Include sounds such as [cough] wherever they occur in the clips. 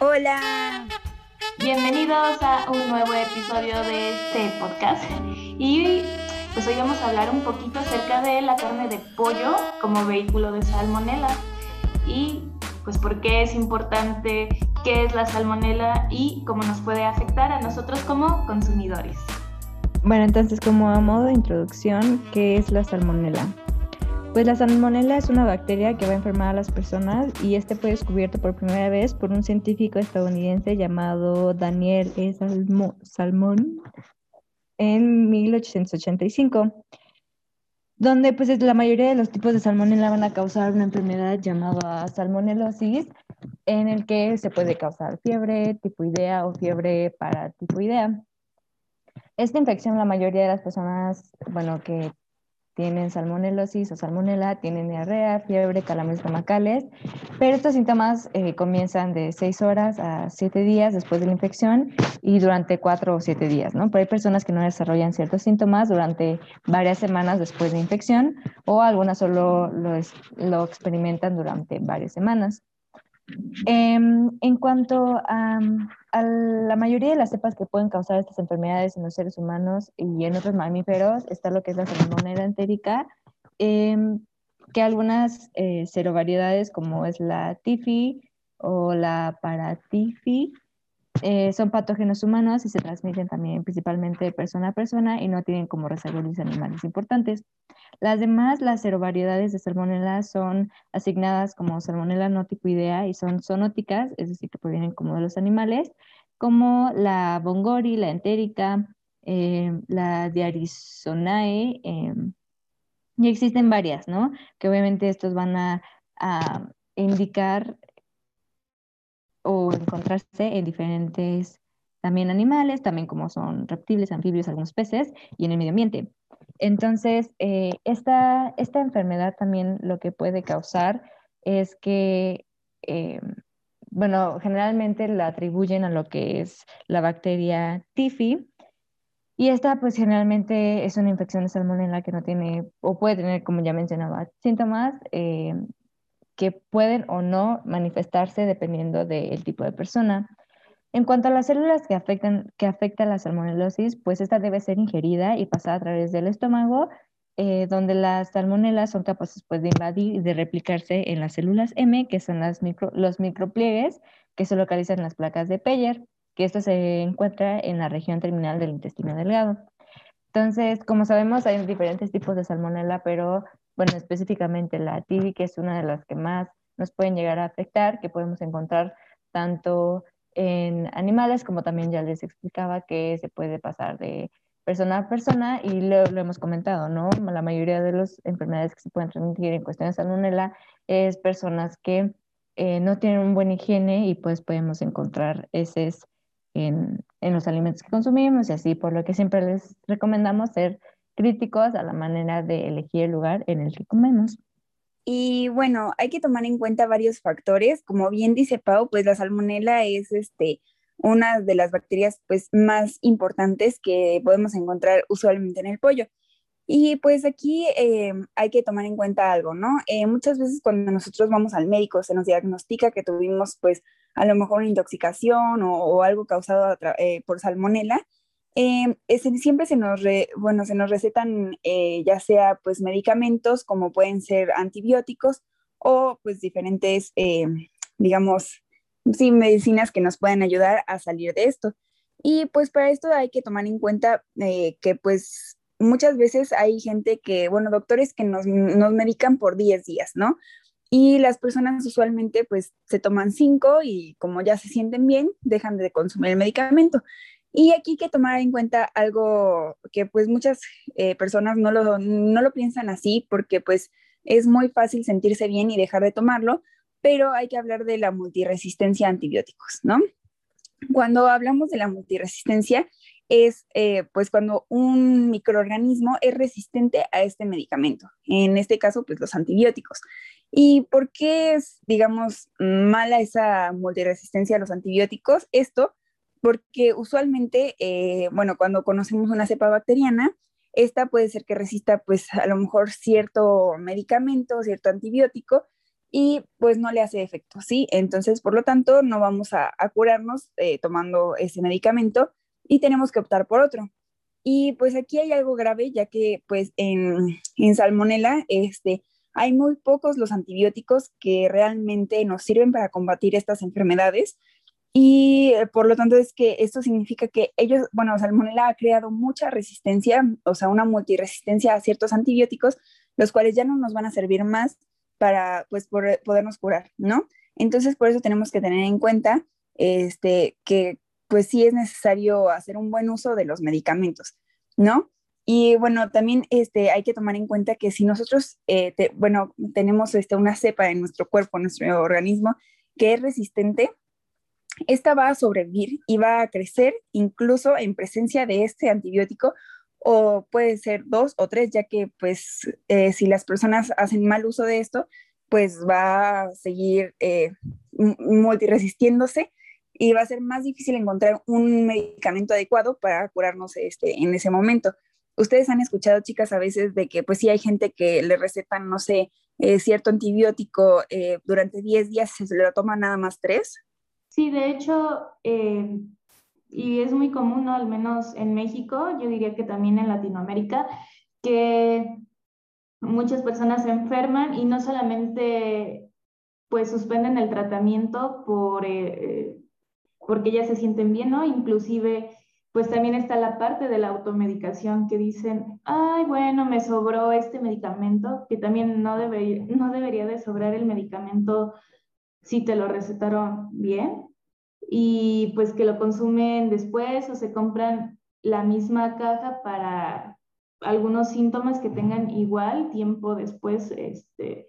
Hola. Bienvenidos a un nuevo episodio de este podcast. Y pues hoy vamos a hablar un poquito acerca de la carne de pollo como vehículo de salmonela y pues por qué es importante, qué es la salmonela y cómo nos puede afectar a nosotros como consumidores. Bueno, entonces como a modo de introducción, ¿qué es la salmonela? Pues la salmonela es una bacteria que va a enfermar a las personas y este fue descubierto por primera vez por un científico estadounidense llamado Daniel E. Salmón en 1885, donde pues la mayoría de los tipos de salmonela van a causar una enfermedad llamada salmonelosis, en el que se puede causar fiebre, tifoidea o fiebre para tifoidea. Esta infección la mayoría de las personas, bueno, que tienen salmonelosis o salmonela, tienen diarrea, fiebre, calambres estomacales, pero estos síntomas eh, comienzan de 6 horas a 7 días después de la infección y durante 4 o 7 días, ¿no? Pero hay personas que no desarrollan ciertos síntomas durante varias semanas después de la infección o algunas solo lo, lo experimentan durante varias semanas. Em, en cuanto a, la mayoría de las cepas que pueden causar estas enfermedades en los seres humanos y en otros mamíferos, está lo que es la salmonella entérica, em, que algunas eh, serovariedades como es la tifi o la paratifi eh, son patógenos humanos y se transmiten también principalmente de persona a persona y no tienen como reservorios animales importantes. Las demás, las serovariedades de salmonella son asignadas como salmonella noticoidea y son zoonóticas, es decir, que provienen como de los animales, como la bongori, la entérica, eh, la diarizonae, em, y existen varias, ¿no? Que obviamente estos van a indicar o encontrarse en diferentes también animales, también como son reptiles, anfibios, algunos peces y en el medio ambiente. Entonces, eh, esta, esta, enfermedad también lo que puede causar es que, eh, bueno, generalmente la atribuyen a lo que es la bacteria TIFI, y esta, pues generalmente es una infección de salmonella que no tiene, o puede tener, como ya mencionaba, síntomas eh, que pueden o no manifestarse dependiendo del tipo de persona. En cuanto a las células que afectan, que afectan la salmonelosis, pues esta debe ser ingerida y pasada a través del estómago, eh, donde las salmonelas son capaces pues, de invadir y de replicarse en las células M, que son las micro, los micropliegues que se localizan en las placas de Peyer, que esto se encuentra en la región terminal del intestino delgado. Entonces, como sabemos, hay diferentes tipos de salmonela, pero bueno, específicamente la TB, que es una de las que más nos pueden llegar a afectar, que podemos encontrar tanto en animales como también ya les explicaba que se puede pasar de persona a persona y lo, lo hemos comentado, ¿no? La mayoría de las enfermedades que se pueden transmitir en cuestión de salmonella es personas que eh, no tienen un buen higiene y pues podemos encontrar heces en, en los alimentos que consumimos y así, por lo que siempre les recomendamos ser críticos a la manera de elegir el lugar en el que comemos. Y bueno, hay que tomar en cuenta varios factores. Como bien dice Pau, pues la salmonela es este, una de las bacterias pues, más importantes que podemos encontrar usualmente en el pollo. Y pues aquí eh, hay que tomar en cuenta algo, ¿no? Eh, muchas veces cuando nosotros vamos al médico se nos diagnostica que tuvimos pues a lo mejor una intoxicación o, algo causado eh, por salmonela eh, siempre se nos, bueno, se nos recetan eh, ya sea pues medicamentos como pueden ser antibióticos o pues diferentes, eh, digamos, sí, medicinas que nos pueden ayudar a salir de esto. Y pues para esto hay que tomar en cuenta que pues muchas veces hay gente que, bueno, doctores que nos, nos medican por 10 días, ¿no? Y las personas usualmente pues se toman 5 y como ya se sienten bien, dejan de consumir el medicamento. Y aquí hay que tomar en cuenta algo que pues muchas eh, personas no lo, no lo piensan así porque pues es muy fácil sentirse bien y dejar de tomarlo, pero hay que hablar de la multiresistencia a antibióticos, ¿no? Cuando hablamos de la multiresistencia es eh, pues cuando un microorganismo es resistente a este medicamento, en este caso pues los antibióticos. ¿Y por qué es, digamos, mala esa multiresistencia a los antibióticos? Esto porque usualmente, eh, bueno, cuando conocemos una cepa bacteriana, esta puede ser que resista pues a lo mejor cierto medicamento, cierto antibiótico, y pues no le hace efecto, ¿sí? Entonces, por lo tanto, no vamos a, curarnos eh, tomando ese medicamento y tenemos que optar por otro. Y pues aquí hay algo grave, ya que pues en, en salmonela este, hay muy pocos los antibióticos que realmente nos sirven para combatir estas enfermedades. Y eh, por lo tanto es que esto significa que ellos, bueno, Salmonella ha creado mucha resistencia, o sea, una multiresistencia a ciertos antibióticos, los cuales ya no nos van a servir más para, pues, podernos curar, ¿no? Entonces, por eso tenemos que tener en cuenta, este, que, pues, sí es necesario hacer un buen uso de los medicamentos, ¿no? Y bueno, también este, hay que tomar en cuenta que si nosotros, eh, bueno, tenemos este, una cepa en nuestro cuerpo, en nuestro organismo, que es resistente, esta va a sobrevivir y va a crecer incluso en presencia de este antibiótico o puede ser dos o tres, ya que pues eh, si las personas hacen mal uso de esto, pues va a seguir eh, multiresistiéndose y va a ser más difícil encontrar un medicamento adecuado para curarnos este, en ese momento ustedes han escuchado, chicas, a veces de que pues sí hay gente que le recetan, no sé, eh, cierto antibiótico eh, durante 10 días se lo toma nada más 3. Sí, de hecho, eh, y es muy común, ¿no? Al menos en México, yo diría que también en Latinoamérica, que muchas personas se enferman y no solamente pues suspenden el tratamiento por, porque ya se sienten bien, ¿no? Inclusive pues también está la parte de la automedicación que dicen, ay, bueno, me sobró este medicamento, que también no, no debería de sobrar el medicamento si te lo recetaron bien, y pues que lo consumen después o se compran la misma caja para algunos síntomas que tengan igual tiempo después, este,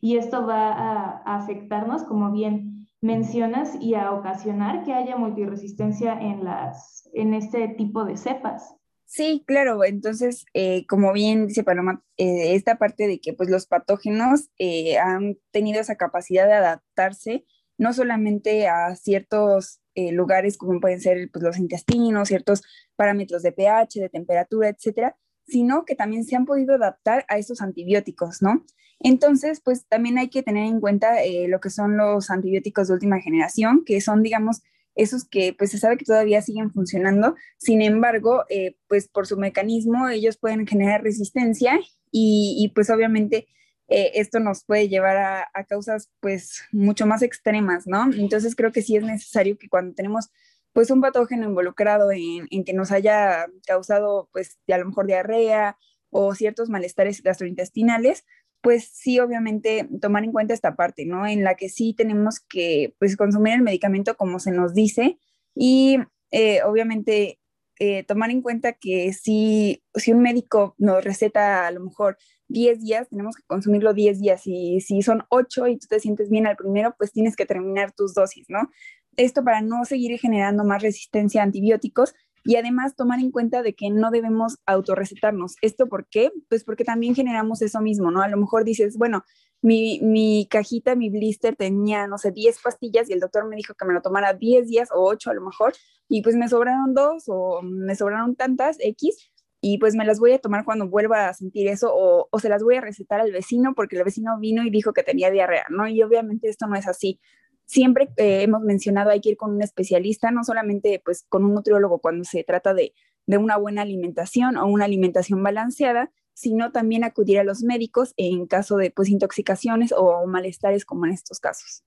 y esto va a afectarnos, como bien mencionas y a ocasionar que haya multiresistencia en, las, en este tipo de cepas. Sí, claro. Entonces, eh, como bien dice Paloma, eh, esta parte de que pues, los patógenos eh, han tenido esa capacidad de adaptarse no solamente a ciertos lugares como pueden ser pues, los intestinos, ciertos parámetros de pH, de temperatura, etcétera, sino que también se han podido adaptar a estos antibióticos, ¿no? Entonces, pues también hay que tener en cuenta eh, lo que son los antibióticos de última generación, que son, digamos, esos que pues se sabe que todavía siguen funcionando, sin embargo, eh, pues por su mecanismo ellos pueden generar resistencia y, pues obviamente eh, esto nos puede llevar a, causas pues mucho más extremas, ¿no? Entonces creo que sí es necesario que cuando tenemos pues un patógeno involucrado en, en que nos haya causado pues a lo mejor diarrea o ciertos malestares gastrointestinales, pues sí, obviamente tomar en cuenta esta parte, ¿no? En la que sí tenemos que pues consumir el medicamento como se nos dice y eh, obviamente eh, tomar en cuenta que si, si un médico nos receta a lo mejor 10 días, tenemos que consumirlo 10 días y si son 8 y tú te sientes bien al primero, pues tienes que terminar tus dosis, ¿no? Esto para no seguir generando más resistencia a antibióticos y además tomar en cuenta de que no debemos autorrecetarnos. ¿Esto por qué? Pues porque también generamos eso mismo, ¿no? A lo mejor dices, bueno, mi, mi cajita, mi blister tenía, no sé, 10 pastillas y el doctor me dijo que me lo tomara 10 días o 8 a lo mejor y pues me sobraron dos o me sobraron tantas X y pues me las voy a tomar cuando vuelva a sentir eso o, o, se las voy a recetar al vecino porque el vecino vino y dijo que tenía diarrea, ¿no? Y obviamente esto no es así siempre eh, hemos mencionado hay que ir con un especialista, no solamente pues con un nutriólogo cuando se trata de, una buena alimentación o una alimentación balanceada, sino también acudir a los médicos en caso de pues intoxicaciones o malestares como en estos casos.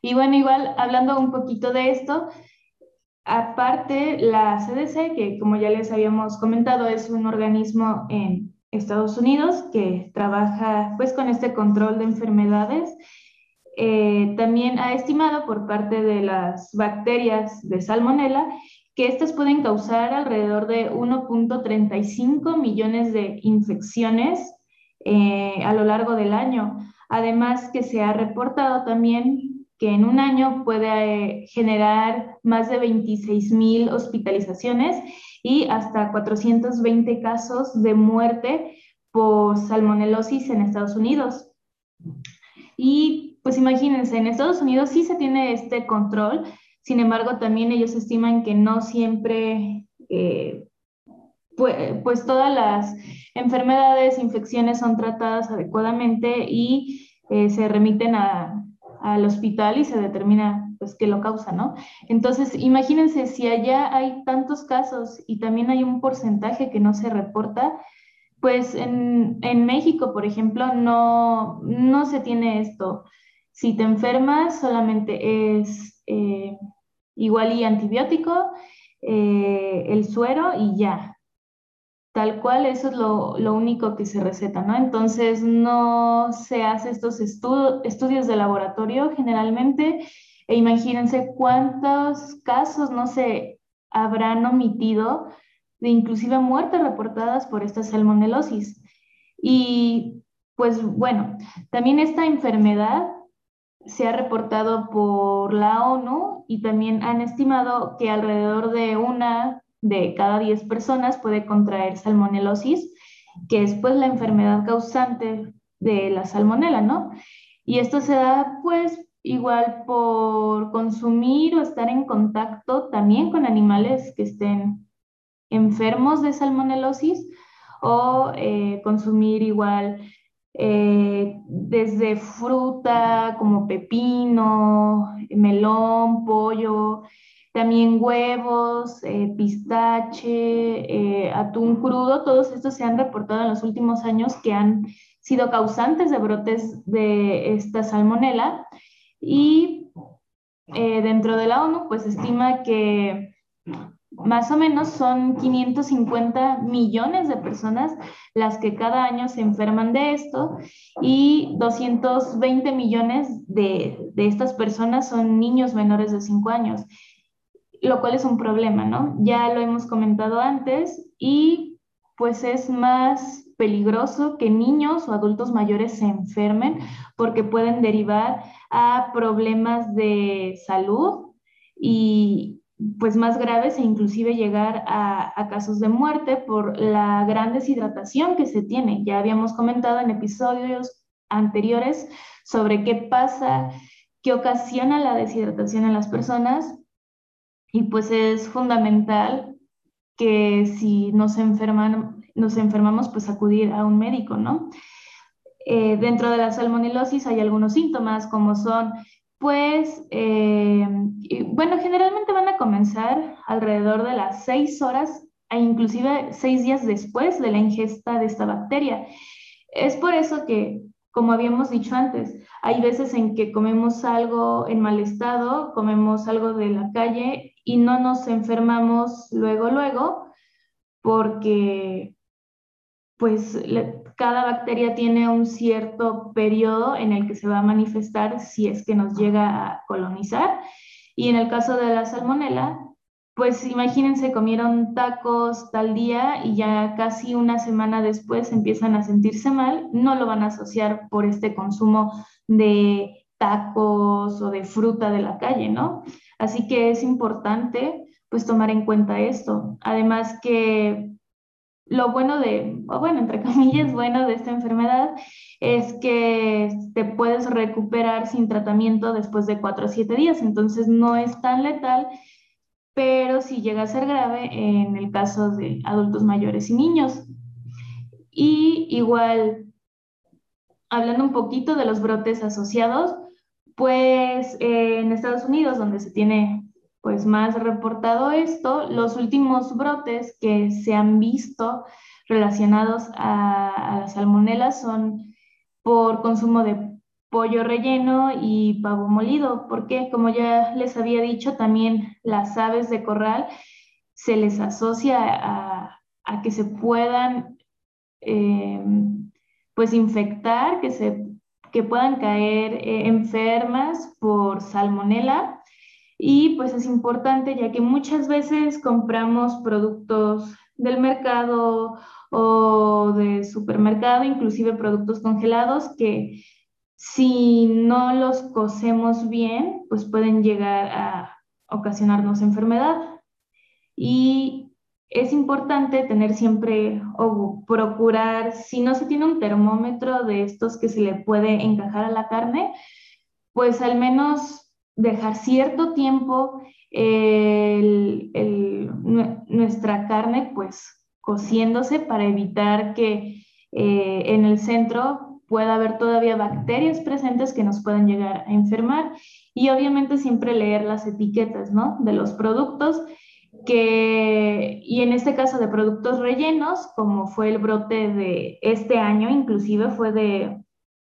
Y bueno, igual hablando un poquito de esto, aparte la CDC, que como ya les habíamos comentado, es un organismo en Estados Unidos que trabaja pues con este control de enfermedades eh, también ha estimado por parte de las bacterias de salmonella que estas pueden causar alrededor de 1.35 millones de infecciones eh, a lo largo del año. Además que se ha reportado también que en un año puede eh, generar más de 26 mil hospitalizaciones y hasta 420 casos de muerte por salmonelosis en Estados Unidos. Y pues imagínense, en Estados Unidos sí se tiene este control, sin embargo también ellos estiman que no siempre, eh, pues, todas las enfermedades, infecciones son tratadas adecuadamente y eh, se remiten al hospital y se determina pues qué lo causa, ¿no? Entonces, imagínense si allá hay tantos casos y también hay un porcentaje que no se reporta, pues en, México, por ejemplo, no, no se tiene esto. Si te enfermas, solamente es eh, igual y antibiótico, eh, el suero y ya. Tal cual, eso es lo, único que se receta, ¿no? Entonces, no se hace estos estudios de laboratorio generalmente. E imagínense cuántos casos no se habrán omitido de inclusive muertes reportadas por esta salmonelosis. Y pues bueno, también esta enfermedad se ha reportado por la ONU y también han estimado que alrededor de una de cada 10 personas puede contraer salmonelosis, que es pues la enfermedad causante de la salmonela, ¿no? Y esto se da pues igual por consumir o estar en contacto también con animales que estén enfermos de salmonelosis o eh, consumir igual eh, desde fruta como pepino, melón, pollo, también huevos, eh, pistache, atún crudo, todos estos se han reportado en los últimos años que han sido causantes de brotes de esta salmonela. Y dentro de la ONU pues estima que más o menos son 550 millones de personas las que cada año se enferman de esto y 220 millones de, estas personas son niños menores de 5 años, lo cual es un problema, ¿no? Ya lo hemos comentado antes y pues es más peligroso que niños o adultos mayores se enfermen porque pueden derivar a problemas de salud y, pues más graves e inclusive llegar a, casos de muerte por la gran deshidratación que se tiene. Ya habíamos comentado en episodios anteriores sobre qué pasa, qué ocasiona la deshidratación en las personas y pues es fundamental que si nos, enferman, nos enfermamos pues acudir a un médico, ¿no? Eh, dentro de la salmonelosis hay algunos síntomas como son pues, eh, bueno, generalmente van a comenzar alrededor de las seis horas e inclusive seis días después de la ingesta de esta bacteria. Es por eso que, como habíamos dicho antes, hay veces en que comemos algo en mal estado, comemos algo de la calle y no nos enfermamos luego, luego, porque pues cada bacteria tiene un cierto periodo en el que se va a manifestar si es que nos llega a colonizar. Y en el caso de la salmonela, pues imagínense, comieron tacos tal día y ya casi una semana después empiezan a sentirse mal, no lo van a asociar por este consumo de tacos o de fruta de la calle, ¿no? Así que es importante pues tomar en cuenta esto. Además que lo bueno de, bueno, entre [laughs] comillas, bueno de esta enfermedad es que te puedes recuperar sin tratamiento después de 4 a 7 días, entonces no es tan letal, pero sí llega a ser grave en el caso de adultos mayores y niños. Y igual, hablando un poquito de los brotes asociados, pues en Estados Unidos, donde se tiene pues más reportado esto, los últimos brotes que se han visto relacionados a, a la salmonela son por consumo de pollo relleno y pavo molido, porque como ya les había dicho, también las aves de corral se les asocia a, que se puedan eh, pues infectar, que, se, que puedan caer eh, enfermas por salmonela y pues es importante ya que muchas veces compramos productos del mercado o de supermercado, inclusive productos congelados que si no los cocemos bien, pues pueden llegar a ocasionarnos enfermedad. Y es importante tener siempre o procurar, si no se tiene un termómetro de estos que se le puede encajar a la carne, pues al menos dejar cierto tiempo nuestra carne pues cociéndose para evitar que eh, en el centro pueda haber todavía bacterias presentes que nos puedan llegar a enfermar. Y obviamente siempre leer las etiquetas, ¿no? De los productos que, y en este caso de productos rellenos, como fue el brote de este año, inclusive fue de,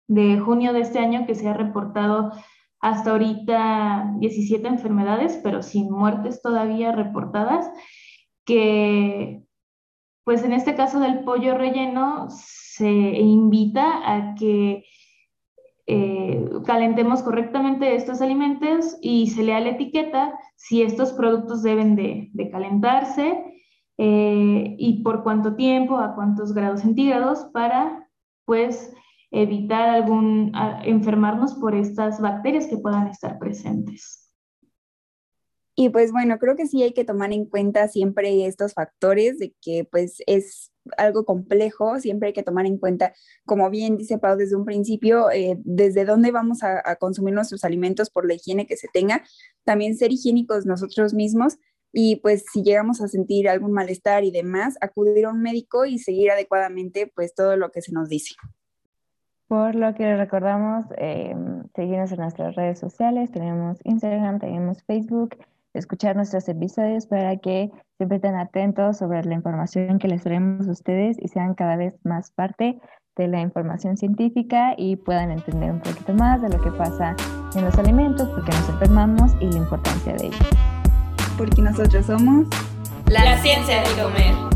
de junio de este año que se ha reportado hasta ahorita 17 enfermedades, pero sin muertes todavía reportadas, que pues en este caso del pollo relleno se invita a que eh, calentemos correctamente estos alimentos y se lea la etiqueta si estos productos deben de, calentarse eh, y por cuánto tiempo, a cuántos grados centígrados para pues evitar algún enfermarnos por estas bacterias que puedan estar presentes. Y pues bueno, creo que sí hay que tomar en cuenta siempre estos factores de que pues es algo complejo, siempre hay que tomar en cuenta, como bien dice Pau desde un principio, eh, desde dónde vamos a, a, consumir nuestros alimentos por la higiene que se tenga, también ser higiénicos nosotros mismos y pues si llegamos a sentir algún malestar y demás, acudir a un médico y seguir adecuadamente pues todo lo que se nos dice. Por lo que recordamos, eh, seguirnos en nuestras redes sociales, tenemos Instagram, tenemos Facebook, escuchar nuestros episodios para que siempre estén atentos sobre la información que les traemos a ustedes y sean cada vez más parte de la información científica y puedan entender un poquito más de lo que pasa en los alimentos, porque nos enfermamos y la importancia de ellos. Porque nosotros somos la ciencia de comer.